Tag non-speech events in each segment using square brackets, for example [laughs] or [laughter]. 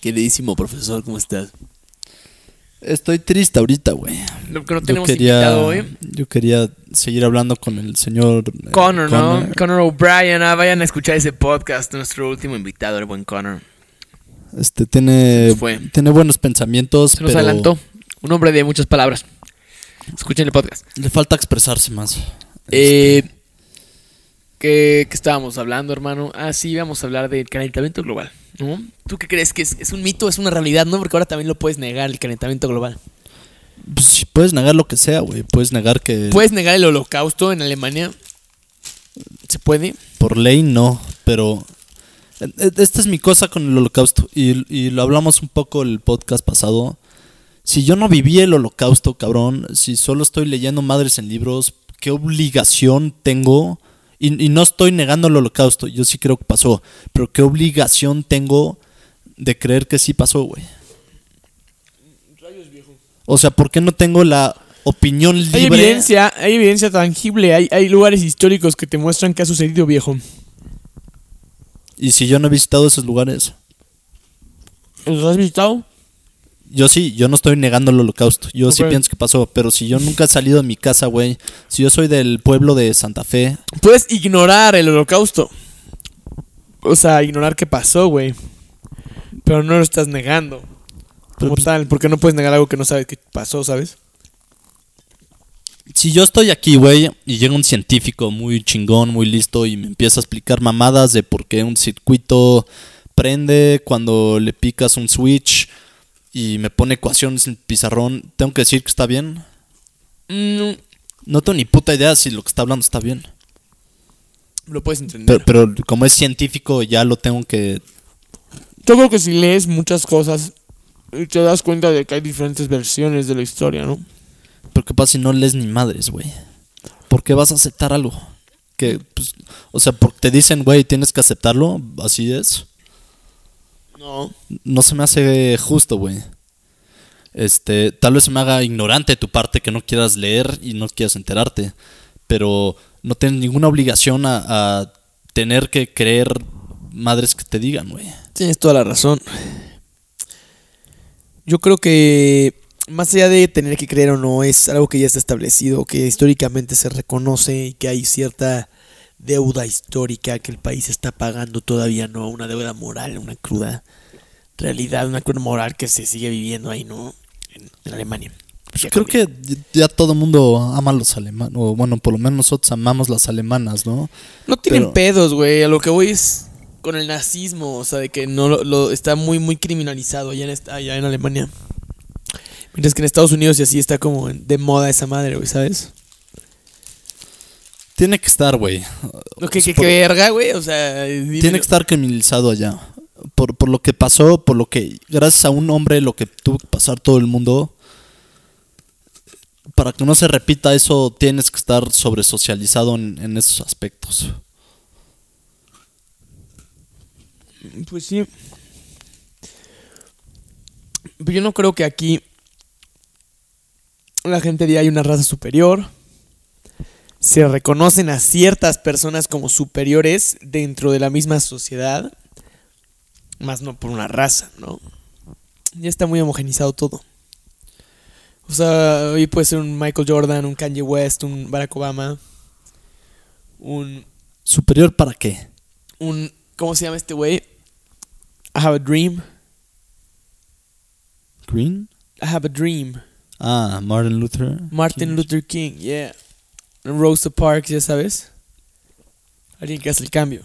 Queridísimo profesor, ¿cómo estás? Estoy triste ahorita, güey. Lo que no Yo tenemos quería, invitado hoy. yo quería seguir hablando con el señor eh, Connor, ¿no? Connor O'Brien. Ah, vayan a escuchar ese podcast. Nuestro último invitado, el buen Connor. Este tiene, fue. tiene buenos pensamientos, Se nos pero adelantó. Un hombre de muchas palabras. Escuchen el podcast. le falta expresarse más. Eh, ¿qué, qué estábamos hablando, hermano? Ah, sí, íbamos a hablar del calentamiento global. ¿no? ¿Tú qué crees? ¿Que es, es un mito? ¿Es una realidad? ¿No? Porque ahora también lo puedes negar, el calentamiento global. Pues, puedes negar lo que sea, güey. Puedes negar que ¿Puedes negar el holocausto en Alemania? ¿Se puede? por ley no, pero eh, eh, esta es mi cosa con el holocausto y, y lo hablamos un poco el podcast pasado. Si yo no viví el holocausto, cabrón, si solo estoy leyendo madres en libros, ¿qué obligación tengo? Y, y no estoy negando el holocausto, yo sí creo que pasó, pero ¿qué obligación tengo de creer que sí pasó, güey? O sea, ¿por qué no tengo la opinión libre? Hay evidencia, hay evidencia tangible. Hay, hay lugares históricos que te muestran que ha sucedido, viejo. Y si yo no he visitado esos lugares, ¿Los has visitado? Yo sí, yo no estoy negando el holocausto. Yo sí pienso que pasó, pero si yo nunca he salido de mi casa, güey, si yo soy del pueblo de Santa Fe, Puedes ignorar el holocausto. O sea, ignorar qué pasó, güey. Pero no lo estás negando. Como pues- tal, porque no puedes negar algo que no sabes que pasó, ¿sabes? si yo estoy aquí, güey, y llega un científico muy chingón, muy listo y me empieza a explicar mamadas de por qué un circuito prende cuando le picas un switch y me pone ecuaciones en el pizarrón, tengo que decir que está bien. Mm, No tengo ni puta idea si lo que está hablando está bien. lo puedes entender. Pero, pero como es científico, ya lo tengo que Yo creo que si lees muchas cosas, te das cuenta de que hay diferentes versiones de la historia, ¿no? Pero qué pasa si no lees ni madres, güey. ¿Por qué vas a aceptar algo? Que, pues, o sea, porque te dicen, güey, tienes que aceptarlo, así es. No. No se me hace justo, güey. Este, tal vez se me haga ignorante tu parte que no quieras leer y no quieras enterarte. Pero no tienes ninguna obligación a, a tener que creer madres que te digan, güey. Tienes toda la razón. Yo creo que más allá de tener que creer o no, es algo que ya está establecido, que históricamente se reconoce y que hay cierta deuda histórica que el país está pagando todavía, ¿no? Una deuda moral, una cruda realidad, una cruda moral que se sigue viviendo ahí, ¿no? En, en Alemania. Ya Creo que ya todo el mundo ama a los alemanes, o bueno, por lo menos nosotros amamos las alemanas, ¿no? No tienen pero- pedos, güey. A lo que voy es con el nazismo, o sea, de que no lo, lo- está muy, muy criminalizado allá en, allá en Alemania. Mientras que en Estados Unidos y así está como de moda esa madre, güey, ¿sabes? Tiene que estar, güey. Lo que, que, Por- que verga, güey, o sea, Tiene que estar criminalizado allá. Por, por lo que pasó, por lo que, gracias a un hombre, lo que tuvo que pasar todo el mundo. Para que no se repita eso, tienes que estar sobresocializado en, en esos aspectos. Pues sí. Pero yo no creo que aquí la gente diga hay una raza superior. Se reconocen a ciertas personas como superiores dentro de la misma sociedad. Más no por una raza, ¿no? Ya está muy homogenizado todo. O sea, hoy puede ser un Michael Jordan, un Kanye West, un Barack Obama, un ¿Superior para qué? un ¿cómo se llama este güey? I have a dream. ¿Green? I have a dream. Ah, Martin Luther. Martin King. Luther King, yeah. Rosa Parks, ya sabes. Alguien que hace el cambio.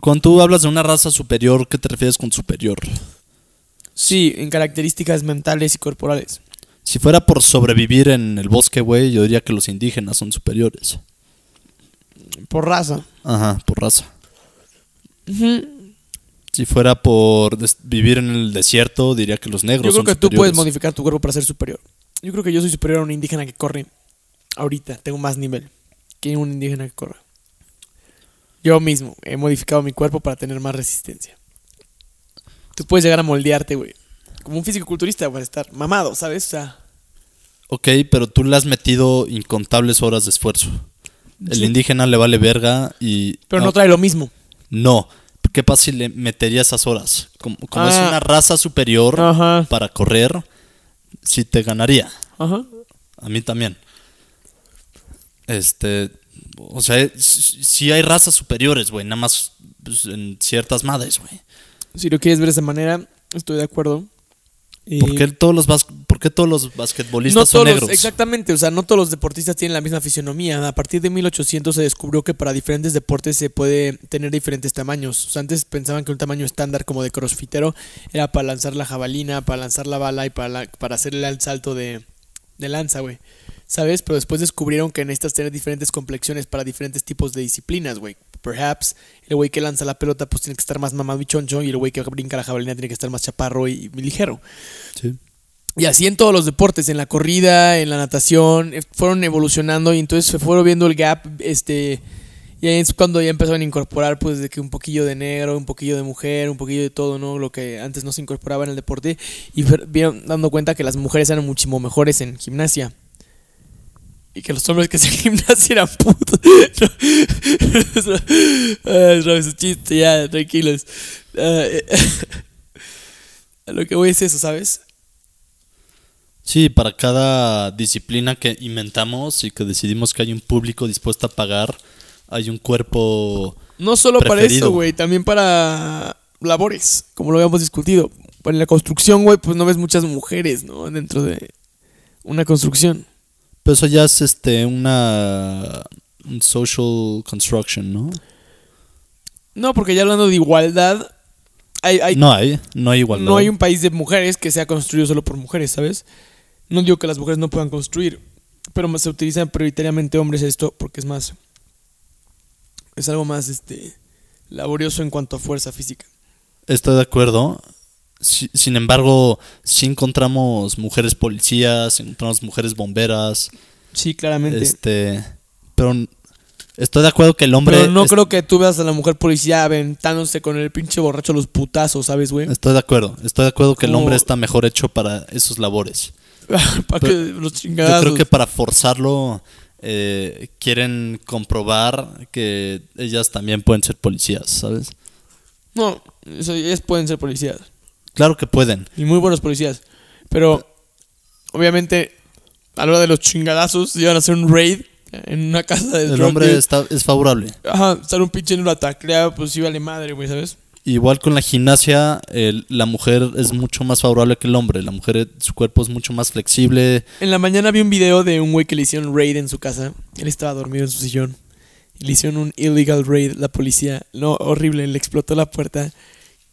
Cuando tú hablas de una raza superior, ¿qué te refieres con superior? Sí, en características mentales y corporales. Si fuera por sobrevivir en el bosque, güey, yo diría que los indígenas son superiores. Por raza. Ajá, por raza. Si fuera por vivir en el desierto, diría que los negros Yo creo son que tú puedes modificar tu cuerpo para ser superior. Yo creo que yo soy superior a un indígena que corre. Ahorita tengo más nivel que un indígena que corre. Yo mismo he modificado mi cuerpo para tener más resistencia. Tú puedes llegar a moldearte, güey. Como un físico-culturista para estar mamado, ¿sabes? O sea, Ok, pero tú le has metido incontables horas de esfuerzo. El Sí. indígena le vale verga y... pero no ah, trae lo mismo. No. ¿Qué pasa si le metería esas horas? Como, como es Ah. una raza superior Ajá. para correr, sí te ganaría. Ajá. A mí también. Este, o sea, sí hay razas superiores, güey, nada más pues, en ciertas madres, güey. Si lo quieres ver de esa manera, estoy de acuerdo. Y- ¿Por qué todos los bas- por qué todos los basquetbolistas no son todos, negros? exactamente, o sea, no todos los deportistas tienen la misma fisionomía. A partir de 1800 se descubrió que para diferentes deportes se puede tener diferentes tamaños. O sea, antes pensaban que un tamaño estándar como de crossfitero era para lanzar la jabalina, para lanzar la bala y para, la- para hacerle el salto de, de lanza, güey. ¿Sabes? Pero después descubrieron que necesitas tener diferentes complexiones para diferentes tipos de disciplinas, güey. Perhaps el güey que lanza la pelota pues tiene que estar más mamado y choncho y el güey que brinca la jabalina tiene que estar más chaparro y, y ligero. Sí. Y así en todos los deportes, en la corrida, en la natación, eh, fueron evolucionando y entonces se fueron viendo el gap, este, y ahí es cuando ya empezaron a incorporar pues de que un poquillo de negro, un poquillo de mujer, un poquillo de todo, ¿no? Lo que antes no se incorporaba en el deporte y vieron dando cuenta que las mujeres eran muchísimo mejores en gimnasia. Y que los hombres que hacían [laughs] gimnasia eran putos. No, es un chiste, ya, tranquilos. Ah, [laughs] lo que voy es eso, ¿sabes? Sí, para cada disciplina que inventamos y que decidimos que hay un público dispuesto a pagar, hay un cuerpo No solo para eso, güey, también para labores, como lo habíamos discutido. En la construcción, güey, pues no ves muchas mujeres, ¿no? Dentro de una construcción. Pero eso ya es este una un social construction, ¿no? No, porque ya hablando de igualdad, hay, hay- no hay, no hay igualdad. no hay un país de mujeres que sea construido solo por mujeres, ¿sabes? No digo que las mujeres no puedan construir, pero se utilizan prioritariamente hombres esto porque es más. Es algo más este laborioso en cuanto a fuerza física. Estoy de acuerdo. Si- sin embargo, sí encontramos mujeres policías, encontramos mujeres bomberas, Sí, claramente. este, pero estoy de acuerdo que el hombre Pero no es- creo que tú veas a la mujer policía aventándose con el pinche borracho los putazos, ¿sabes, güey? Estoy de acuerdo, estoy de acuerdo que el hombre está mejor hecho para esos labores. [laughs] Para que los Yo chingadazos. creo que para forzarlo eh, quieren comprobar que ellas también pueden ser policías, ¿sabes? No, ellas pueden ser policías. Claro que pueden. Y muy buenos policías. Pero, obviamente, a la hora de los chingadazos, iban a hacer un raid en una casa de El hombre está, es favorable. Ajá, estar un pinche en la taclea, pues sí vale madre, güey, ¿sabes? Igual con la gimnasia, el- la mujer es mucho más favorable que el hombre. La mujer, su cuerpo es mucho más flexible. En la mañana vi un video de un güey que le hicieron raid en su casa. Él estaba dormido en su sillón. Le hicieron un illegal raid, la policía. No, horrible, le explotó la puerta.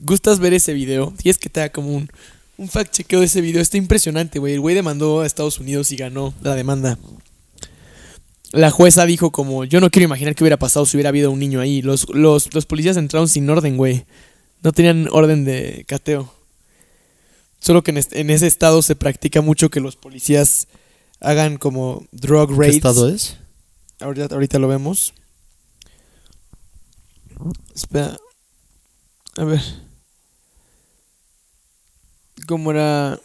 ¿Gustas ver ese video? Y es que te da como un, un fact chequeo de ese video. Está impresionante, güey. El güey demandó a Estados Unidos y ganó la demanda. La jueza dijo como, yo no quiero imaginar qué hubiera pasado si hubiera habido un niño ahí. Los, los, los policías entraron sin orden, güey. No tenían orden de cateo. Solo que en, este- en ese estado se practica mucho que los policías hagan como drug ¿Qué raids. estado es? Ahorita, ahorita lo vemos. Espera. A ver. ¿Cómo era?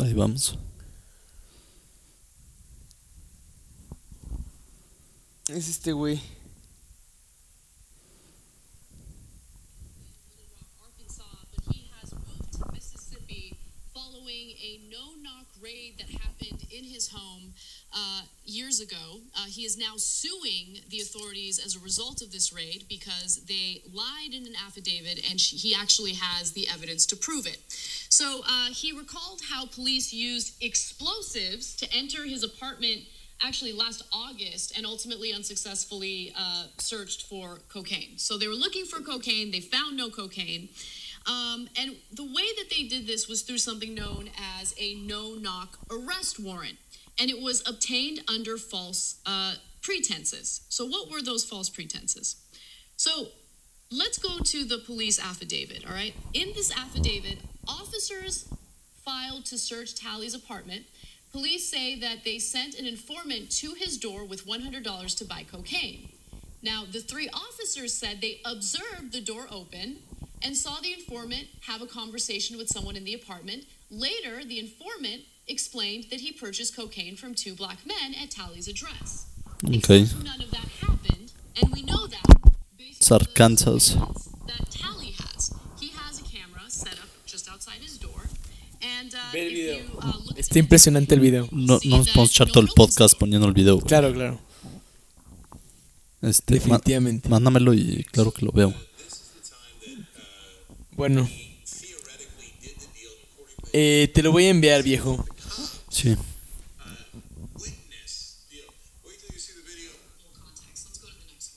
Ahí vamos. Es este güey. A no-knock raid that happened in his home uh, years ago. Uh, he is now suing the authorities as a result of this raid because they lied in an affidavit, and sh- he actually has the evidence to prove it. So uh, he recalled how police used explosives to enter his apartment actually last August and ultimately unsuccessfully uh, searched for cocaine. So they were looking for cocaine, they found no cocaine. Um, and the way that they did this was through something known as a no knock arrest warrant. And it was obtained under false uh, pretenses. So, what were those false pretenses? So, let's go to the police affidavit, all right? In this affidavit, officers filed to search Tally's apartment. Police say that they sent an informant to his door with $100 to buy cocaine. Now, the three officers said they observed the door open and saw the informant have a conversation with someone in the apartment. Later, the informant explained that he purchased cocaine from two black men at Tally's address. Okay. Except None of that happened, and we know that based on the Arkansas. that Tally has. He has a camera set up just outside his door, and uh, if you uh, look at Está impresionante el video. No, no nos podemos echar todo el podcast poniendo el video. Claro, claro. Este, Definitivamente. mándamelo y claro que lo veo. Bueno. Eh, te lo voy a enviar, viejo. Sí.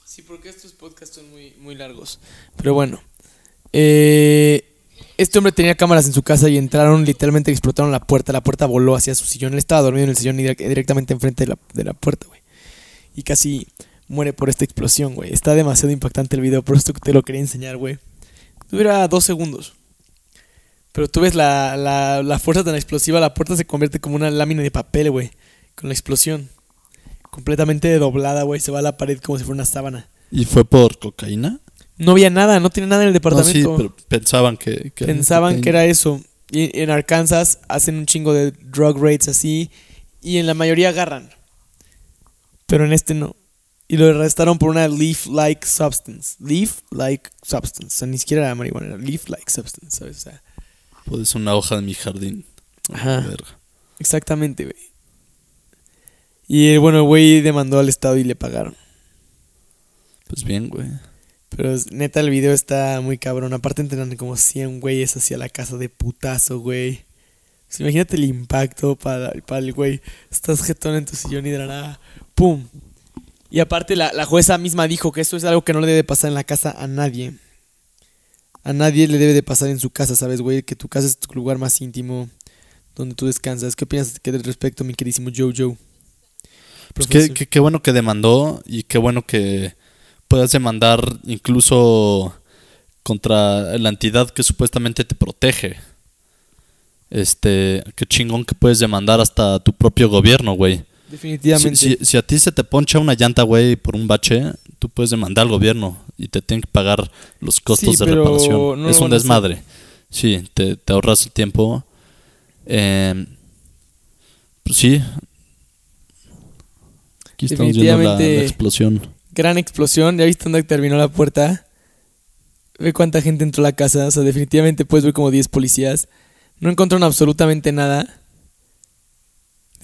Sí, porque estos podcasts son muy, muy largos. Pero bueno. Eh, este hombre tenía cámaras en su casa y entraron, literalmente explotaron la puerta. La puerta voló hacia su sillón. Él estaba dormido en el sillón directamente enfrente de la, de la puerta, güey. Y casi muere por esta explosión, güey. Está demasiado impactante el video, por esto que te lo quería enseñar, güey. Dura dos segundos. Pero tú ves la, la, la fuerza tan explosiva, la puerta se convierte como una lámina de papel, güey. Con la explosión. Completamente doblada, güey. Se va a la pared como si fuera una sábana. ¿Y fue por cocaína? No había nada, no tiene nada en el No, sí, departamento. pero pensaban que... que Pensaban que era eso. Y en Arkansas hacen un chingo de drug rates así. Y en la mayoría agarran. Pero en este no. Y lo arrestaron por una leaf-like substance. Leaf-like substance. O sea, ni siquiera era marihuana, era leaf-like substance, ¿sabes? O sea, Pues una hoja de mi jardín. Ajá. Verga. exactamente, güey. Y eh, bueno, el güey demandó al Estado y le pagaron. Pues bien, güey. Pero neta, el video está muy cabrón. Aparte entrenan como 100 güeyes hacia la casa de putazo, güey. Sea, imagínate el impacto para, para el güey. Estás jetón en tu sillón y de la nada, ¡pum! Y aparte la, la jueza misma dijo que esto es algo que no le debe pasar en la casa a nadie. A nadie le debe de pasar en su casa, ¿sabes, güey? Que tu casa es tu lugar más íntimo, donde tú descansas. ¿Qué opinas que al respecto, mi queridísimo Jojo? Pues qué, qué- qué bueno que demandó y qué bueno que puedas demandar incluso contra la entidad que supuestamente te protege. Este, qué chingón que puedes demandar hasta tu propio gobierno, güey. Definitivamente. si- si a ti se te poncha una llanta, güey, por un bache, tú puedes demandar al gobierno y te tienen que pagar los costos Sí, de pero reparación. no es un desmadre. Sí, te, te ahorras el tiempo. Eh, pues sí. Aquí estamos viendo la, explosión. Gran explosión. ¿Ya viste dónde terminó la puerta? Ve cuánta gente entró a la casa. O sea, definitivamente puedes ver como 10 policías. No encontraron absolutamente nada.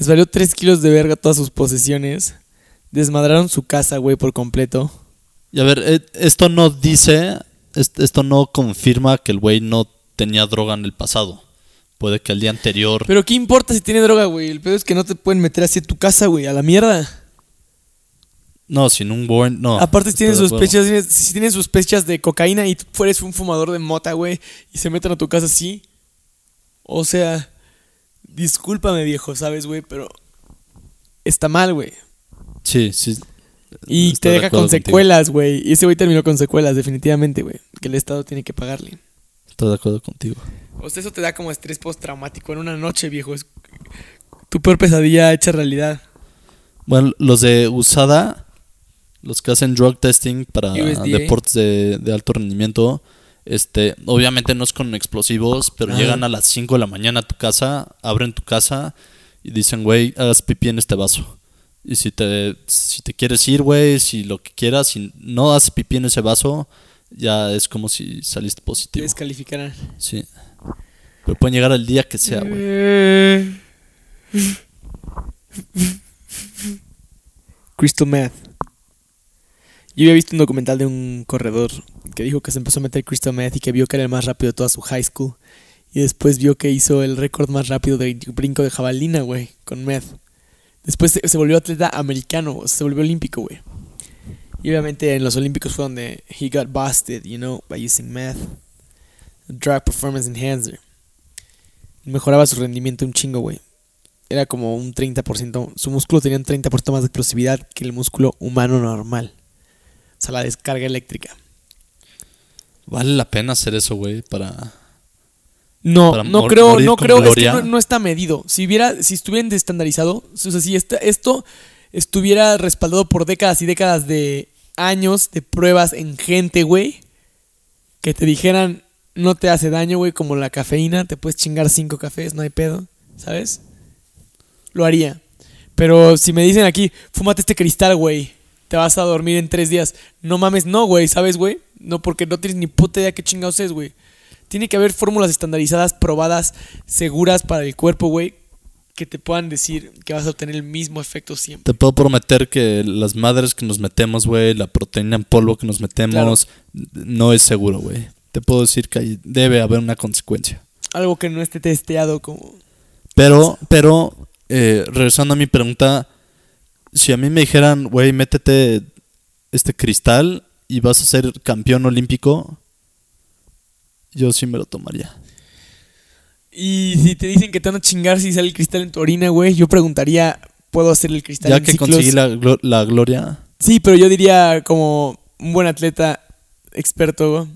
Les valió 3 kilos de verga todas sus posesiones. Desmadraron su casa, güey, por completo. Y a ver, eh, esto no dice, est- esto no confirma que el güey no tenía droga en el pasado. Puede que el día anterior... Pero ¿qué importa si tiene droga, güey? El pedo es que no te pueden meter así a tu casa, güey. A la mierda. No, sin un warrant, no. Aparte, si tienen sospechas, si tienen sospechas de cocaína y tú eres un fumador de mota, güey, y se meten a tu casa así. O sea, discúlpame, viejo, ¿sabes, güey? Pero está mal, güey. Sí, sí. Y te de deja con secuelas, güey. Y ese güey terminó con secuelas, definitivamente, güey. Que el Estado tiene que pagarle. Estoy de acuerdo contigo. O sea, eso te da como estrés postraumático en una noche, viejo. Es tu peor pesadilla hecha realidad. Bueno, los de USADA, los que hacen drug testing para USDA. deportes de, de alto rendimiento, este, obviamente no es con explosivos, pero Ah. llegan a las 5 de la mañana a tu casa, abren tu casa y dicen, güey, hagas pipí en este vaso. Y si te, si te quieres ir, güey, si lo que quieras, si no haces pipí en ese vaso, ya es como si saliste Te positivo. descalificarán. Sí. Pero pueden llegar al día que sea, güey. [laughs] Crystal Meth. Yo había visto un documental de un corredor que dijo que se empezó a meter Crystal Meth y que vio que era el más rápido de toda su high school. Y después vio que hizo el récord más rápido de brinco de jabalina, güey, con Meth. Después se, volvió atleta americano, se volvió olímpico, güey. Y obviamente en los olímpicos fue donde he got busted, you know, by using math. Drug performance enhancer. Mejoraba su rendimiento un chingo, güey. Era como un 30%, su músculo tenía un 30% más de explosividad que el músculo humano normal. O sea, la descarga eléctrica. Vale la pena hacer eso, güey, para... No, Para no creo, no creo, es que no, no está medido. Si hubiera, si estuviera estandarizado, o sea, si esta- esto estuviera respaldado por décadas y décadas de años de pruebas en gente, güey, que te dijeran no te hace daño, güey, como la cafeína, te puedes chingar cinco cafés, no hay pedo, ¿sabes? Lo haría. Pero si me dicen aquí, fúmate este cristal, güey, te vas a dormir en tres días. No mames, no, güey, ¿sabes, güey? No, porque no tienes ni puta idea qué chingados es, güey. Tiene que haber fórmulas estandarizadas, probadas, seguras para el cuerpo, güey, que te puedan decir que vas a obtener el mismo efecto siempre. Te puedo prometer que las madres que nos metemos, güey, la proteína en polvo que nos metemos, no es seguro, güey. Te puedo decir que debe haber una consecuencia. Algo que no esté testeado como... Pero, pero, eh, regresando a mi pregunta, si a mí me dijeran, güey, métete este cristal y vas a ser campeón olímpico, yo sí me lo tomaría. Y si te dicen que te van a chingar si sale el cristal en tu orina, güey, yo preguntaría, ¿puedo hacer el cristal Ya en que ciclos? conseguí la, glo- la gloria, Sí, pero yo diría como un buen atleta experto,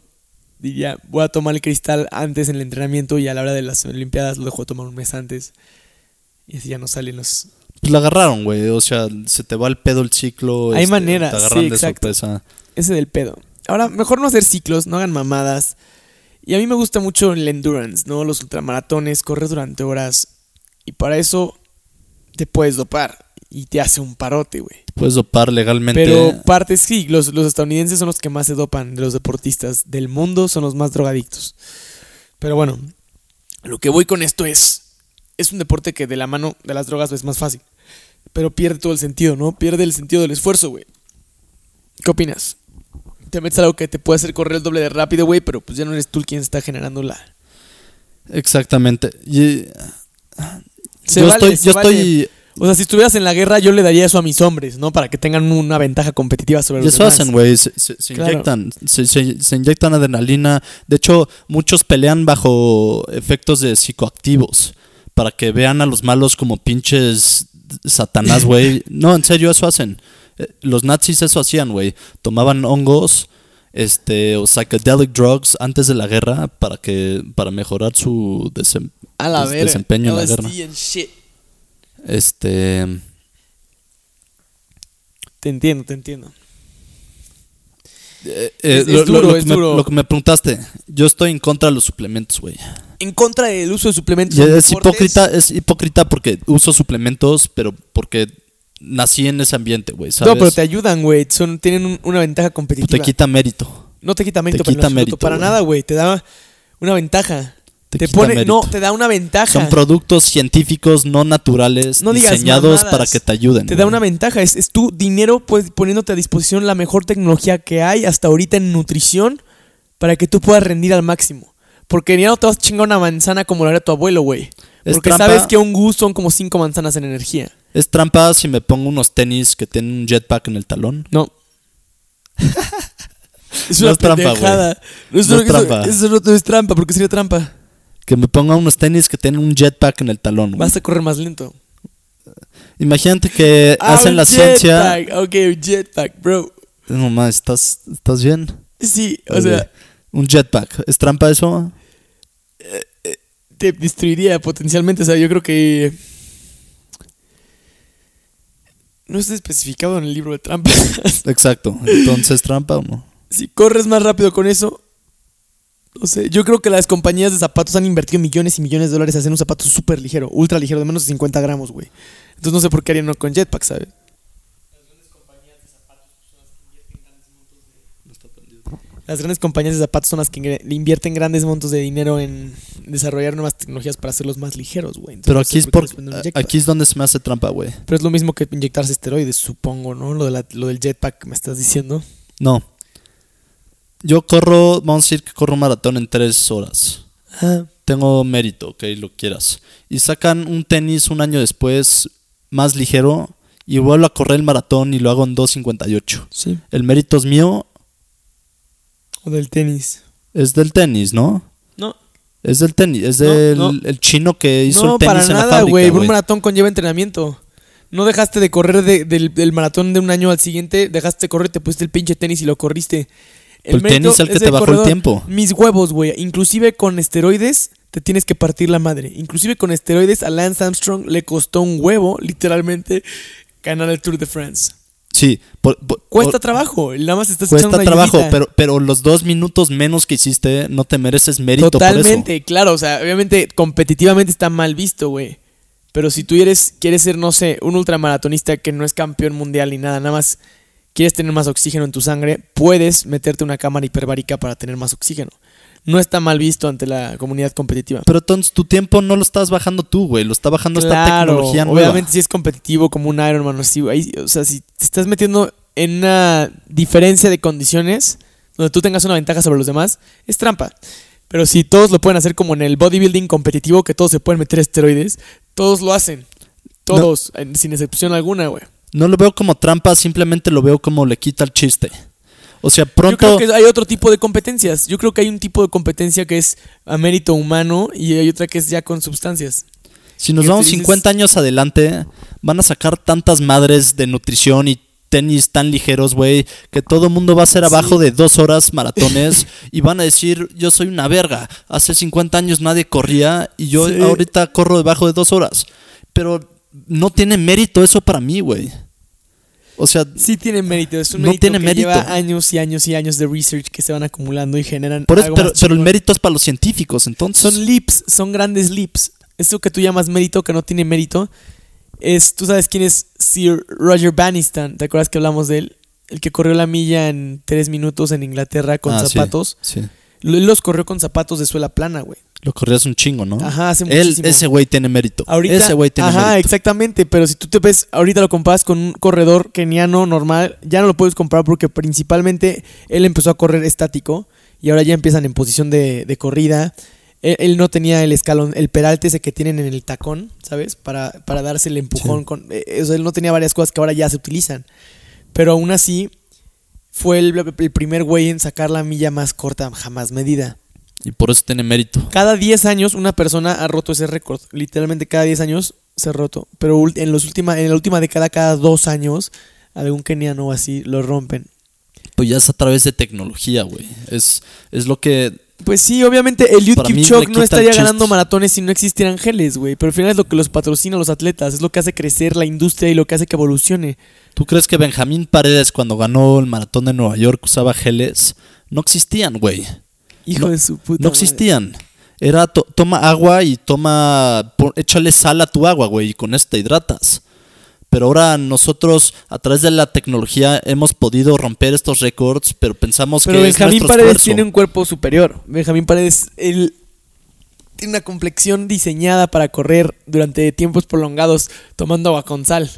diría, voy a tomar el cristal antes en el entrenamiento y a la hora de las Olimpiadas lo dejo de tomar un mes antes. Y así ya no salen los... pues la agarraron, güey. O sea, se te va el pedo el ciclo. Hay este, Te agarran sí, de exacto. sorpresa. Ese del pedo. Ahora, mejor no hacer ciclos, no hagan mamadas. Y a mí me gusta mucho el endurance, ¿no? Los ultramaratones, correr durante horas. Y para eso te puedes dopar. Y te hace un parote, güey. Puedes dopar legalmente. Pero partes sí, los, los estadounidenses son los que más se dopan de los deportistas del mundo, son los más drogadictos. Pero bueno, lo que voy con esto es, es un deporte que de la mano de las drogas es más fácil, pero pierde todo el sentido, ¿no? Pierde el sentido del esfuerzo, güey. ¿Qué opinas? Te metes algo que te puede hacer correr el doble de rápido, güey, pero pues ya no eres tú quien está generando la... Exactamente. Y, Se yo vale, estoy, se yo vale. estoy. O sea, si estuvieras en la guerra, yo le daría eso a mis hombres, ¿no? Para que tengan una ventaja competitiva sobre Y los eso demás. hacen, güey. Se, se- se Claro. inyectan. Se inyectan adrenalina. De hecho, muchos pelean bajo efectos de psicoactivos. Para que vean a los malos como pinches satanás, güey. no, en serio, eso hacen. Eh, Los nazis eso hacían, güey. Tomaban hongos. Este, o psychedelic drugs antes de la guerra para que para mejorar su desem- A la des- desempeño en la guerra. shit. Este, Te entiendo, te entiendo. Eh, Es- lo, es lo- duro, lo es que me, duro. lo que me preguntaste, yo estoy en contra de los suplementos, güey. En contra del uso de suplementos. Es hipócrita, es hipócrita porque uso suplementos, pero porque nací en ese ambiente, güey. No, pero te ayudan, güey. Son, tienen un- una ventaja competitiva. Te quita mérito. no te quita mérito, te quita para nada, güey. Te da una ventaja. Te pone, mérito. no, te da una ventaja. Son productos científicos no naturales No diseñados mamadas. para que te ayuden. Te da güey. una ventaja. Es, es tu dinero pues, poniéndote a disposición la mejor tecnología que hay hasta ahorita en nutrición para que tú puedas rendir al máximo. Porque ya no te vas a chingar una manzana como lo haría tu abuelo, güey. Porque trampa. sabes que un gus son como cinco manzanas en energía. Es trampa si me pongo unos tenis que tienen un jetpack en el talón. No. [laughs] es No una es trampa, pendejada. No es, No es eso- trampa. Eso, no es trampa, porque sería trampa. Que me ponga unos tenis que tienen un jetpack en el talón. güey. Vas a correr más lento. Imagínate que Ah, hacen la ciencia. jetpack. Ok, un jetpack, bro. No mames, ¿estás, ¿estás bien? Sí, o sea, Un jetpack. ¿Es trampa eso? te destruiría potencialmente. O sea, yo creo que. No está especificado en el libro de trampas. [laughs] Exacto. Entonces, ¿trampa o no? si corres más rápido con eso. No sé, yo creo que las compañías de zapatos han invertido millones y millones de dólares en hacer un zapato súper ligero, ultra ligero, de menos de 50 gramos, güey. Entonces no sé por qué harían uno con jetpack, ¿sabes? Las grandes compañías de zapatos son las que invierten grandes montos de dinero en desarrollar nuevas tecnologías para hacerlos más ligeros, güey. Pero no aquí sé es, por aquí es donde se me hace trampa, güey. Pero es lo mismo que inyectarse esteroides, supongo, ¿no? Lo, de la- lo del jetpack que me estás diciendo. No. Yo corro, vamos a decir que corro un maratón en tres horas. Ah, Tengo mérito, ok, lo quieras. Y sacan un tenis un año después más ligero y vuelvo a correr el maratón y lo hago en 2.58. Sí. El mérito es mío, O del tenis. es del tenis, ¿no? No, Es del tenis, es del no. el chino que hizo no el tenis para en la nada, fábrica, güey. Un maratón conlleva entrenamiento. No dejaste de correr de- del, del maratón de un año al siguiente, dejaste de correr, te pusiste el pinche tenis y lo corriste. El mérito tenis es el que es te del bajó el tiempo. Mis huevos, güey. Inclusive con esteroides te tienes que partir la madre. Inclusive con esteroides a Lance Armstrong le costó un huevo, literalmente, ganar el Tour de France. Sí, por- por- Cuesta por- trabajo, nada más estás cuesta echando trabajo, ayudita. pero, pero los dos minutos menos que hiciste no te mereces mérito por eso. Totalmente, claro, o sea, obviamente competitivamente está mal visto, güey. Pero si tú eres, quieres ser, no sé, un ultramaratonista que no es campeón mundial ni nada, nada más quieres tener más oxígeno en tu sangre, puedes meterte una cámara hiperbárica para tener más oxígeno. No está mal visto ante la comunidad competitiva. Pero entonces tu tiempo no lo estás bajando tú, güey. Lo está bajando esta tecnología nueva. obviamente si es competitivo como un Ironman o así, ahí, o sea, si te estás metiendo en una diferencia de condiciones donde tú tengas una ventaja sobre los demás, es trampa. Pero si todos lo pueden hacer como en el bodybuilding competitivo, que todos se pueden meter esteroides, todos lo hacen. Todos, sin excepción alguna, güey. No lo veo como trampa, simplemente lo veo como le quita el chiste. O sea, Yo pronto. creo que hay otro tipo de competencias. Yo creo que hay un tipo de competencia que es a mérito humano y hay otra que es ya con sustancias. Si nos vamos dices- 50 años adelante, van a sacar tantas madres de nutrición y tenis tan ligeros, güey, que todo mundo va a ser abajo de dos horas maratones y van a decir, yo soy una verga. Hace 50 años nadie corría y yo Sí. ahorita corro debajo de dos horas. Pero no tiene mérito eso para mí, güey. O sea, Sí tiene mérito, es un No mérito tiene que mérito. lleva años y años y años de research que se van acumulando y generan por eso- algo pero, más pero el mérito es para los científicos, entonces. Son leaps, son grandes leaps. Eso que tú llamas mérito, que no tiene mérito, es, tú sabes quién es Sir Roger Banniston, ¿te acuerdas que hablamos de él? El que corrió la milla en tres minutos en Inglaterra con Ah, sí, zapatos. sí. Él los corrió con zapatos de suela plana, güey. Lo corrías un chingo, ¿no? Ajá, hace Él, muchísimo. ese güey tiene mérito. Ahorita, ese güey tiene ajá, mérito. exactamente, pero si tú te ves, ahorita lo comparas con un corredor keniano normal, ya no lo puedes comparar porque principalmente él empezó a correr estático y ahora ya empiezan en posición de, de corrida. Él, él no tenía el escalón, el peralte ese que tienen en el tacón, ¿sabes? Para, para darse el empujón. Sí. Con, eh, o sea, él no tenía varias cosas que ahora ya se utilizan. Pero aún así, fue el, el primer güey en sacar la milla más corta jamás medida. Y por eso tiene mérito. Cada 10 años una persona ha roto ese récord. Literalmente cada 10 años se ha roto. Pero en, los última, en la última década, cada dos años, algún keniano o así lo rompen. Pues ya es a través de tecnología, güey. Es, es lo que. Pues sí, obviamente mí Kipchoge le no estaría el ganando maratones si no existieran geles, güey. Pero al final es lo que los patrocina a los atletas. Es lo que hace crecer la industria y lo que hace que evolucione. ¿Tú crees que Benjamín Paredes, cuando ganó el maratón de Nueva York, usaba geles? No existían, güey. Hijo No- de su puta No madre. existían. Era to- toma agua y toma. po- échale sal a tu agua, güey, y con esto te hidratas. Pero ahora nosotros, a través de la tecnología, hemos podido romper estos récords, pero pensamos Pero que Benjamín es Paredes esfuerzo. tiene un cuerpo superior. Benjamín Paredes, él tiene una complexión diseñada para correr durante tiempos prolongados tomando agua con sal.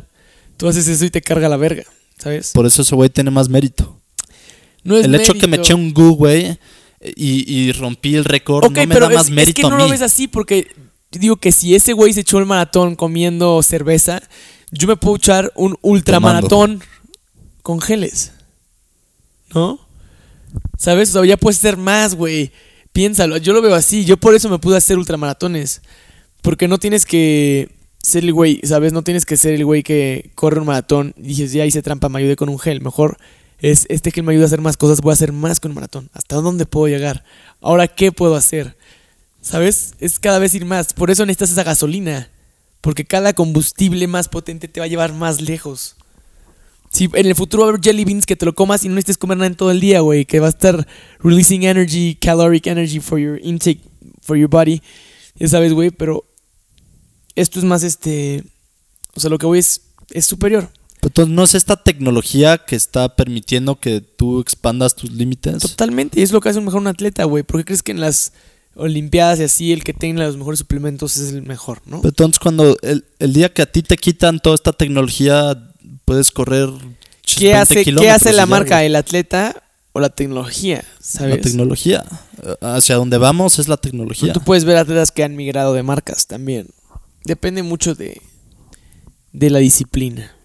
Tú haces eso y te carga la verga, ¿sabes? Por eso ese güey tiene más mérito. No es el hecho que me mérito. eché un gu, güey, y, y rompí el récord, Ok, no me pero da más es, es mérito que no a lo ves así porque digo que si ese güey se echó el maratón comiendo cerveza, yo me puedo echar un ultramaratón con geles. ¿No? ¿Sabes? O sea, ya puedes hacer más, güey. Piénsalo, yo lo veo así. Yo por eso me pude hacer ultramaratones. Porque no tienes que ser el güey, ¿sabes? No tienes que ser el güey que corre un maratón y dices, ya hice trampa, me ayudé con un gel. Mejor es este gel me ayuda a hacer más cosas, voy a hacer más con maratón. ¿Hasta dónde puedo llegar? Ahora, ¿qué puedo hacer? ¿Sabes? Es cada vez ir más. Por eso necesitas esa gasolina. Porque cada combustible más potente te va a llevar más lejos. Si en el futuro va a haber jelly beans que te lo comas y no necesites comer nada en todo el día, güey. Que va a estar releasing energy, caloric energy for your intake, for your body. Ya sabes, güey, pero esto es más este. O sea, lo que voy es, es superior. Entonces, ¿no es esta tecnología que está permitiendo que tú expandas tus límites? Totalmente. Y es lo que hace un mejor un atleta, güey. ¿Por qué crees que en las Olimpiadas y así el que tenga los mejores suplementos es el mejor, no? Pero entonces, cuando el, el día que a ti te quitan toda esta tecnología, puedes correr. ¿Qué 20 hace, ¿Qué hace la marca? ¿El atleta o la tecnología? ¿Sabes? La tecnología. Hacia donde vamos es la tecnología. Tú puedes ver atletas que han migrado de marcas también. Depende mucho de, de la disciplina.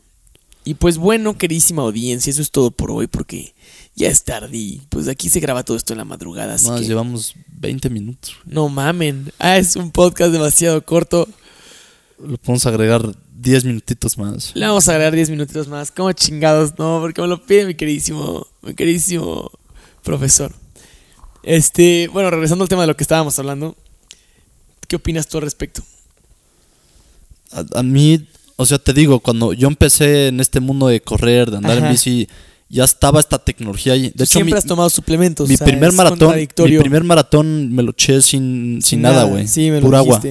Y pues bueno, queridísima audiencia, eso es todo por hoy porque ya es tarde y pues aquí se graba todo esto en la madrugada. Así Nos que llevamos 20 minutos. no mamen. Ah, es un podcast demasiado corto. Le podemos agregar 10 minutitos más. Le vamos a agregar 10 minutitos más. Como chingados, no, porque me lo pide mi queridísimo, mi queridísimo profesor. Este, bueno, regresando al tema de lo que estábamos hablando. ¿Qué opinas tú al respecto? A, a mí, o sea, te digo, cuando yo empecé en este mundo de correr, de andar Ajá. en bici, ya estaba esta tecnología ahí. De hecho, Siempre mi, has tomado suplementos. mi o sea, primer maratón, mi primer maratón me lo eché sin, sin, nada, güey. Sí, me lo Pura agua.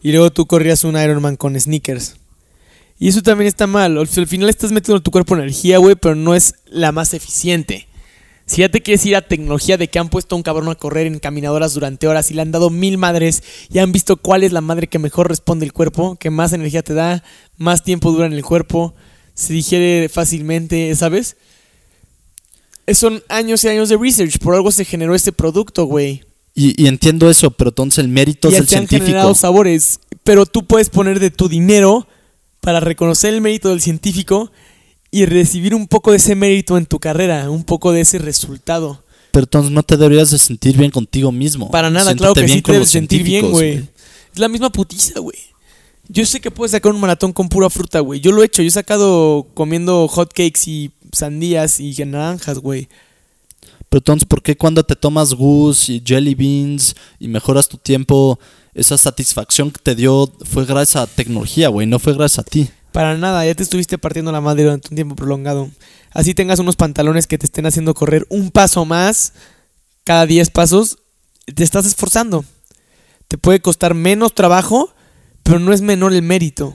Y luego tú corrías un Ironman con sneakers. Y eso también está mal. O sea, al final estás metiendo en tu cuerpo energía, güey, pero no es la más eficiente. Si ya te quieres ir a tecnología de que han puesto a un cabrón a correr en caminadoras durante horas y le han dado mil madres y han visto cuál es la madre que mejor responde el cuerpo, que más energía te da, más tiempo dura en el cuerpo, se digiere fácilmente, ¿sabes? Son años y años de research, por algo se generó este producto, güey. Y, y entiendo eso, pero entonces el mérito y es el te han científico. generado sabores, pero tú puedes poner de tu dinero para reconocer el mérito del científico y recibir un poco de ese mérito en tu carrera, un poco de ese resultado. Pero entonces no te deberías de sentir bien contigo mismo. Para nada, claro que sí te debes sentir bien, güey. Es la misma putiza, güey. Yo sé que puedes sacar un maratón con pura fruta, güey. Yo lo he hecho, yo he sacado comiendo hot cakes y sandías y naranjas, güey. Pero entonces, ¿por qué cuando te tomas Goose y Jelly Beans y mejoras tu tiempo, esa satisfacción que te dio fue gracias a tecnología, güey, no fue gracias a ti? Para nada, ya te estuviste partiendo la madre durante un tiempo prolongado. Así tengas unos pantalones que te estén haciendo correr un paso más cada 10 pasos, te estás esforzando. Te puede costar menos trabajo, pero no es menor el mérito.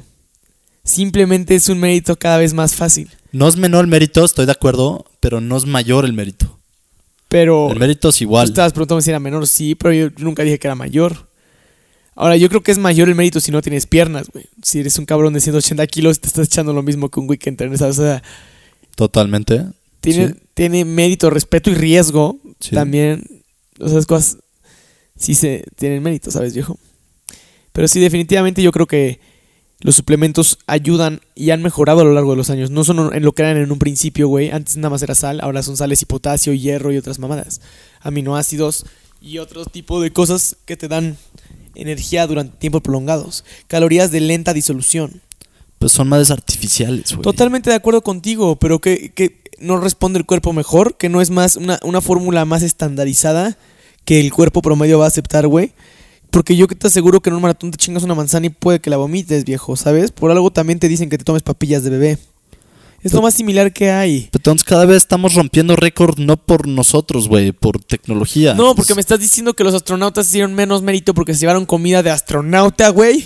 Simplemente es un mérito cada vez más fácil. No es menor el mérito, estoy de acuerdo, pero no es mayor el mérito. Pero El mérito es tú igual. estabas preguntando si era menor, sí, pero yo nunca dije que era mayor. Ahora, yo creo que es mayor el mérito si no tienes piernas, güey. Si eres un cabrón de 180 kilos, te estás echando lo mismo que un weekend entrenes. O sea, Totalmente. tiene, Sí. tiene mérito, respeto y riesgo. Sí. También, o sea, esas cosas sí se tienen mérito, ¿sabes, viejo? Pero sí, definitivamente yo creo que los suplementos ayudan y han mejorado a lo largo de los años. No son en lo que eran en un principio, güey. Antes nada más era sal, ahora son sales y potasio, hierro y otras mamadas. Aminoácidos y otro tipo de cosas que te dan energía durante tiempos prolongados. Calorías de lenta disolución. Pues son más artificiales, güey. Totalmente de acuerdo contigo, pero que, que no responde el cuerpo mejor, que no es más una, una fórmula más estandarizada que el cuerpo promedio va a aceptar, güey. Porque yo que te aseguro que en un maratón te chingas una manzana y puede que la vomites, viejo, ¿sabes? Por algo también te dicen que te tomes papillas de bebé. Es lo más similar que hay. Pero entonces cada vez estamos rompiendo récord no por nosotros, güey, por tecnología. No, porque me estás diciendo que los astronautas hicieron menos mérito porque se llevaron comida de astronauta, güey.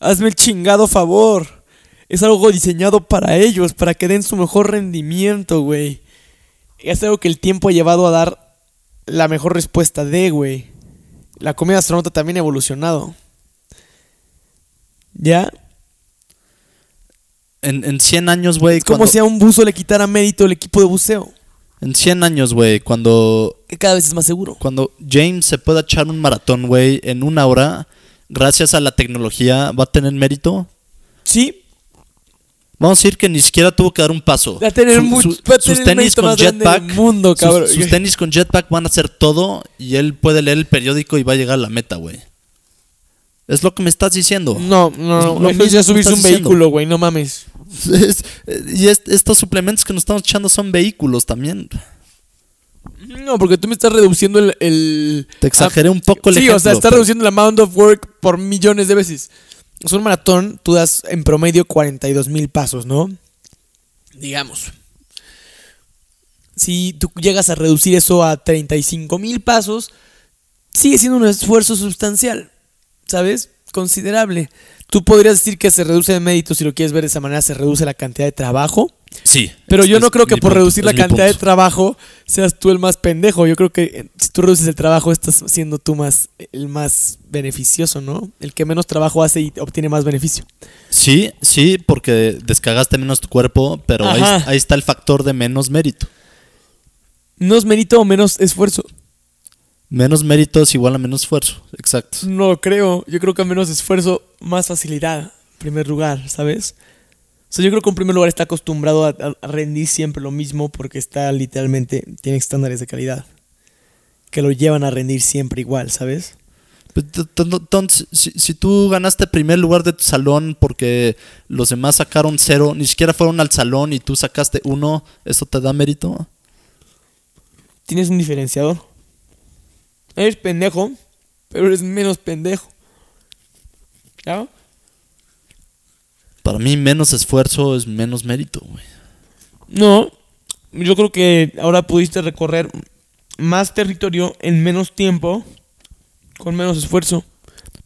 Hazme el chingado favor. Es algo diseñado para ellos, para que den su mejor rendimiento, güey. Es algo que el tiempo ha llevado a dar la mejor respuesta de, güey. La comida astronauta también ha evolucionado. ¿Ya? En, en 100 años, güey, Es como cuando- si a un buzo le quitara mérito el equipo de buceo. en 100 años, güey, cuando Que cada vez es más seguro. Cuando James se pueda echar un maratón, güey, en una hora, gracias a la tecnología, ¿va a tener mérito? Sí, Vamos a decir que ni siquiera tuvo que dar un paso. Va a tener Su- mucho- su- va a sus tener el tenis con jetpack, mundo, sus- cabrón. Sus, tenis con jetpack van a hacer todo y él puede leer el periódico y va a llegar a la meta, güey. Es lo que me estás diciendo. No, no, Es no. lo Eso mismo ya que subirse un diciendo. vehículo, güey, no mames. Es- y es- estos suplementos que nos estamos echando son vehículos también. No, porque tú me estás reduciendo el. el- Te exageré un poco el Sí, ejemplo. o sea, estás pero- reduciendo el amount of work por millones de veces. Es un maratón, tú das en promedio 42 mil pasos, ¿no? Digamos. Si tú llegas a reducir eso a 35 mil pasos, sigue siendo un esfuerzo sustancial, ¿sabes? Considerable. Tú podrías decir que se reduce de mérito, si lo quieres ver de esa manera, se reduce la cantidad de trabajo. Sí. Pero es- yo no creo que por punto, reducir la cantidad de trabajo seas tú el más pendejo. Yo creo que eh, si tú reduces el trabajo estás siendo tú más el más beneficioso, ¿no? El que menos trabajo hace y obtiene más beneficio. Sí, sí, porque descagaste menos tu cuerpo, pero ahí, ahí está el factor de menos mérito. No es mérito o menos esfuerzo. Menos mérito es igual a menos esfuerzo, exacto. No creo. Yo creo que a menos esfuerzo, más facilidad. En primer lugar, ¿sabes? sea, yo creo que en primer lugar está acostumbrado a, rendir siempre lo mismo porque está literalmente, tiene estándares de calidad que lo llevan a rendir siempre igual, ¿sabes? Pues, Entonces, si, si tú ganaste primer lugar de tu salón porque los demás sacaron cero, ni siquiera fueron al salón y tú sacaste uno, ¿eso te da mérito? Tienes un diferenciador. Eres pendejo, pero eres menos pendejo. ¿Ya? Para mí, menos esfuerzo es menos mérito, güey. No, yo creo que ahora pudiste recorrer más territorio en menos tiempo, con menos esfuerzo.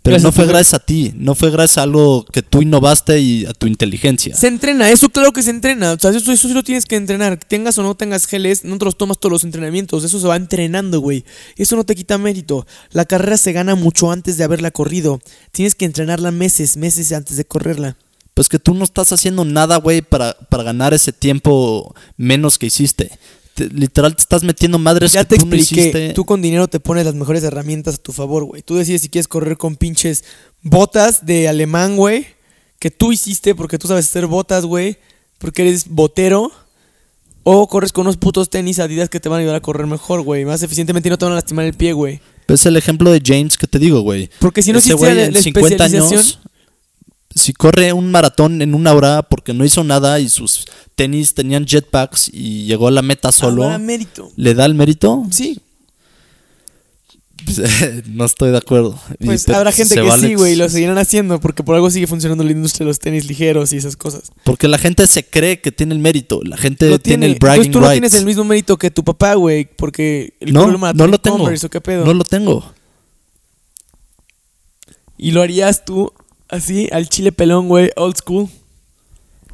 Pero no fue gracias a ti, no fue gracias a algo que tú innovaste y a tu inteligencia. Se entrena, eso claro que se entrena. O sea, eso, eso sí lo tienes que entrenar. Tengas o no tengas geles, no te los tomas todos los entrenamientos. Eso se va entrenando, güey. Eso no te quita mérito. La carrera se gana mucho antes de haberla corrido. Tienes que entrenarla meses, meses antes de correrla. Pues que tú no estás haciendo nada, güey, para, para ganar ese tiempo menos que hiciste. Te- literal, te estás metiendo madres ya que te tú no expliqué. hiciste. Tú con dinero te pones las mejores herramientas a tu favor, güey. Tú decides si quieres correr con pinches botas de alemán, güey. Que tú hiciste porque tú sabes hacer botas, güey. Porque eres botero. O corres con unos putos tenis Adidas que te van a ayudar a correr mejor, güey. Más eficientemente y no te van a lastimar el pie, güey. Es el ejemplo de James que te digo, güey. Porque si no Ese existiera la, en la 50 especialización... años, si corre un maratón en una hora porque no hizo nada y sus tenis tenían jetpacks y llegó a la meta solo, habrá mérito. ¿le da el mérito? Sí. [laughs] no estoy de acuerdo. Pues habrá gente que vale- sí, güey. y Lo seguirán haciendo porque por algo sigue funcionando la industria de los tenis ligeros y esas cosas. Porque la gente se cree que tiene el mérito. La gente tiene, tiene. el bragging Entonces tú no rights. tienes el mismo mérito que tu papá, güey. Porque el no, maratón no lo tengo. Converse, ¿o qué pedo? No lo tengo. Y lo harías tú así, al chile pelón, güey, old school.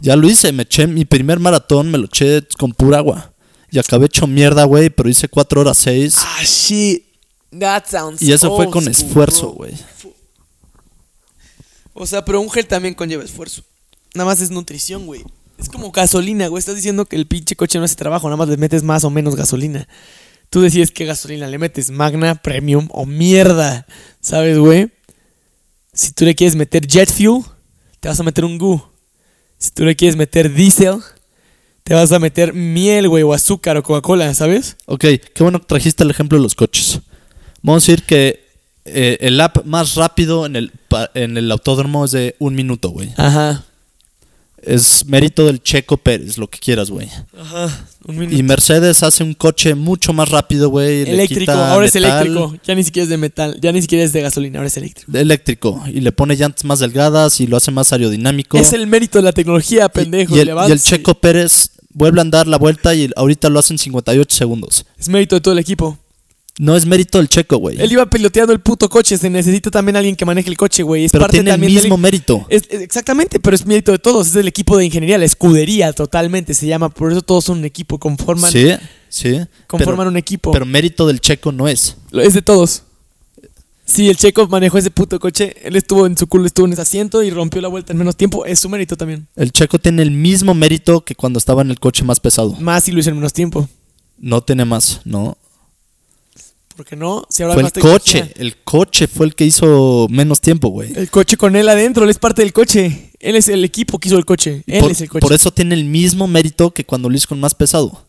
Ya lo hice. Me eché mi primer maratón, me lo eché con pura agua. Y acabé hecho mierda, güey, pero hice 4 horas 6. Ah, shit. That sounds y eso fue con school, esfuerzo, güey. O sea, pero un gel también conlleva esfuerzo. Nada más es nutrición, güey. Es como gasolina, güey. Estás diciendo que el pinche coche no hace trabajo, nada más le metes más o menos gasolina. Tú decides qué gasolina le metes, Magna, Premium o mierda. ¿Sabes, güey? Si tú le quieres meter jet fuel, te vas a meter un gu. Si tú le quieres meter diésel, te vas a meter miel, güey, o azúcar o Coca-Cola, ¿sabes? Ok, qué bueno que trajiste el ejemplo de los coches. Vamos a decir que eh, el app más rápido en el, en el autódromo es de un minuto, güey. Ajá. Es mérito del Checo Pérez, lo que quieras, güey. Ajá. Un minuto. Y Mercedes hace un coche mucho más rápido, güey. Eléctrico, ahora es eléctrico. Ya ni siquiera es de metal, ya ni siquiera es de gasolina, ahora es eléctrico. Eléctrico. Y le pone llantas más delgadas y lo hace más aerodinámico. Es el mérito de la tecnología, pendejo. y, el, y el Checo Pérez vuelve a andar la vuelta y ahorita lo hace en 58 segundos. Es mérito de todo el equipo. No es mérito del Checo, güey. Él iba piloteando el puto coche. Se necesita también alguien que maneje el coche, güey. Es Pero parte tiene el del- mismo mérito. Es- es- exactamente, pero es mérito de todos. Es el equipo de ingeniería, la escudería totalmente se llama. Por eso todos son un equipo. Conforman, Sí, sí. conforman pero, un equipo. pero mérito del Checo no es. Es de todos. Sí, el checo manejó ese puto coche. Él estuvo en su culo, estuvo en ese asiento y rompió la vuelta en menos tiempo. Es su mérito también. El Checo tiene el mismo mérito que cuando estaba en el coche más pesado. Más si lo hizo en menos tiempo. No tiene más, no. ¿Por qué no? Si ahora Fue el tecnología. coche. El coche fue el que hizo menos tiempo, güey. El coche con él adentro, él es parte del coche. Él es el equipo que hizo el coche. Él Por, es el coche. por eso tiene el mismo mérito que cuando lo hizo con más pesado.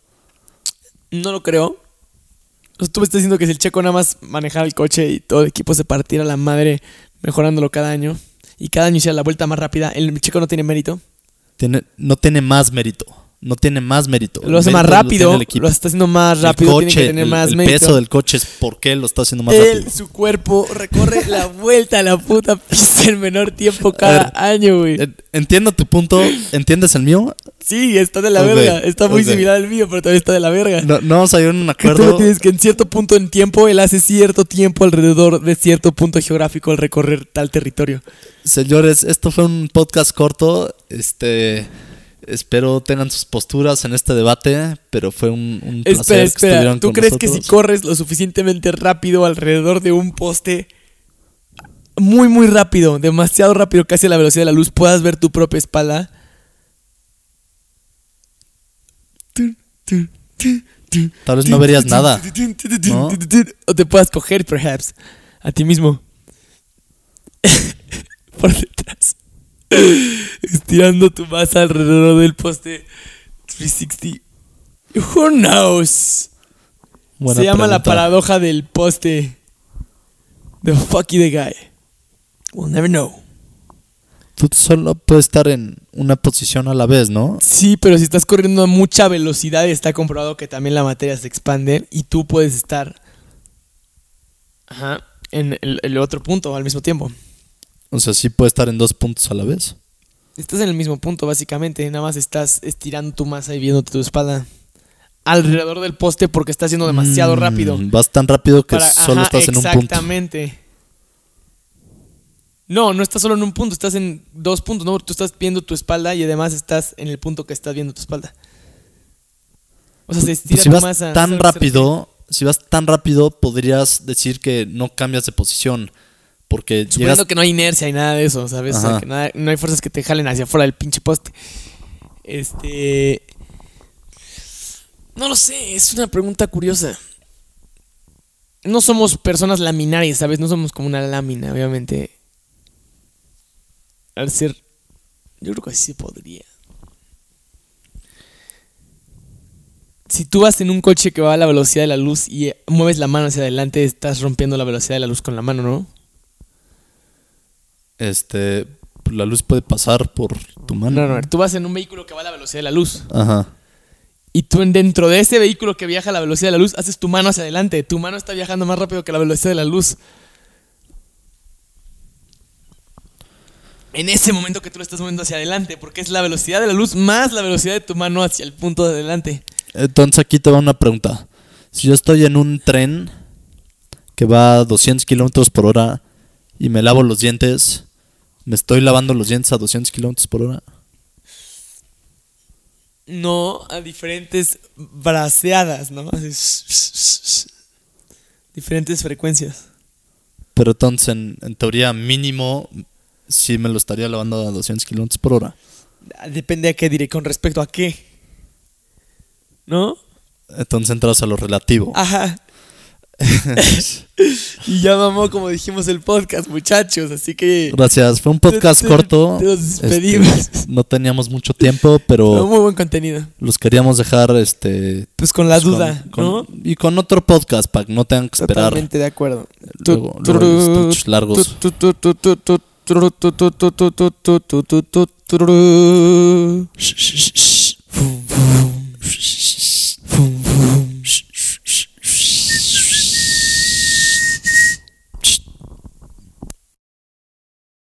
No lo creo. O sea, Tú me estás diciendo que si el checo nada más manejara el coche y todo el equipo se partiera la madre mejorándolo cada año y cada año hiciera la vuelta más rápida, el checo no tiene mérito. Tiene, no tiene más mérito. No tiene más mérito. Lo hace más lo rápido, lo, está haciendo más El rápido, coche, tiene que tener el- más el, mérito. peso del coche es por qué lo está haciendo más Él, rápido. su cuerpo, recorre la [laughs] vuelta a la puta pista en menor tiempo cada ver, año, güey. En- Entiendo tu punto. ¿Entiendes el mío? Sí, está de la verga. Está muy similar al mío, pero todavía está de la verga. No, no vamos a a un tú acuerdo. lo tienes que en cierto punto en tiempo, él hace cierto tiempo alrededor de cierto punto geográfico al recorrer tal territorio. Señores, esto fue un podcast corto. Este. Espero tengan sus posturas en este debate, pero fue un, un placer Espera, que espera. estuvieran ¿Tú con crees que si corres lo suficientemente rápido alrededor de un poste, muy, muy rápido, demasiado rápido, casi a la velocidad de la luz, puedas ver tu propia espalda? Tal vez no verías nada. ¿no? O te puedas coger, perhaps, a ti mismo. [laughs] Por detrás. Estirando tu masa alrededor del poste 360. Who knows? Buena Se llama la paradoja del poste. The fucky the guy. We'll never know. Tú solo puedes estar en una posición a la vez, ¿no? Sí, pero si estás corriendo a mucha velocidad, está comprobado que también la materia se expande y tú puedes estar ajá, en el, el otro punto al mismo tiempo. O sea, sí puedes estar en dos puntos a la vez. Estás en el mismo punto, básicamente. Nada más estás estirando tu masa y viéndote tu espalda alrededor del poste porque estás yendo demasiado Mm, rápido. Vas tan rápido que Para- solo ajá, estás en un punto. Exactamente. No, no estás solo en un punto, estás en dos puntos. No, tú estás viendo tu espalda y además estás en el punto que estás viendo tu espalda. O sea, se estira Pues si tu vas masa. tan ¿sabes a qué se rápido, si vas tan rápido, podrías decir que no cambias de posición. Porque llegas, Suponiendo que no hay inercia y nada de eso, ¿sabes? O sea, Ajá. que nada- no hay fuerzas que te jalen hacia afuera del pinche poste. Este. No lo sé, es una pregunta curiosa. No somos personas laminarias, ¿sabes? No somos como una lámina, obviamente. Al ser. Yo creo que así se podría. Si tú vas en un coche que va a la velocidad de la luz y eh, mueves la mano hacia adelante, estás rompiendo la velocidad de la luz con la mano, ¿no? Este, la luz puede pasar por tu mano. No, no, tú vas en un vehículo que va a la velocidad de la luz. Ajá. Y tú en- dentro de ese vehículo que viaja a la velocidad de la luz, haces tu mano hacia adelante. Tu mano está viajando más rápido que la velocidad de la luz. En ese momento que tú lo estás moviendo hacia adelante, porque es la velocidad de la luz más la velocidad de tu mano hacia el punto de adelante. Entonces aquí te va una pregunta. Si yo estoy en un tren que va a 200 kilómetros por hora y me lavo los dientes, ¿me estoy lavando los dientes a 200 kilómetros por hora? No a diferentes braceadas, ¿no? Así, diferentes frecuencias. Pero entonces, en, en teoría, mínimo, sí me lo estaría lavando a 200 kilómetros por hora. Depende a qué diré, con respecto a qué. ¿No? Entonces entras a lo relativo. Ajá y ya mamó, como dijimos, el podcast, muchachos. Así que. Gracias, fue un podcast te, corto. Te los despedimos. Este, no teníamos mucho tiempo, pero. Fue muy buen contenido. Los queríamos dejar, este. Pues con la pues duda, con, ¿no? Con, y con otro podcast, para que no tengan que esperar. Totalmente de acuerdo. Luego, tu, luego tu, largos. Tu,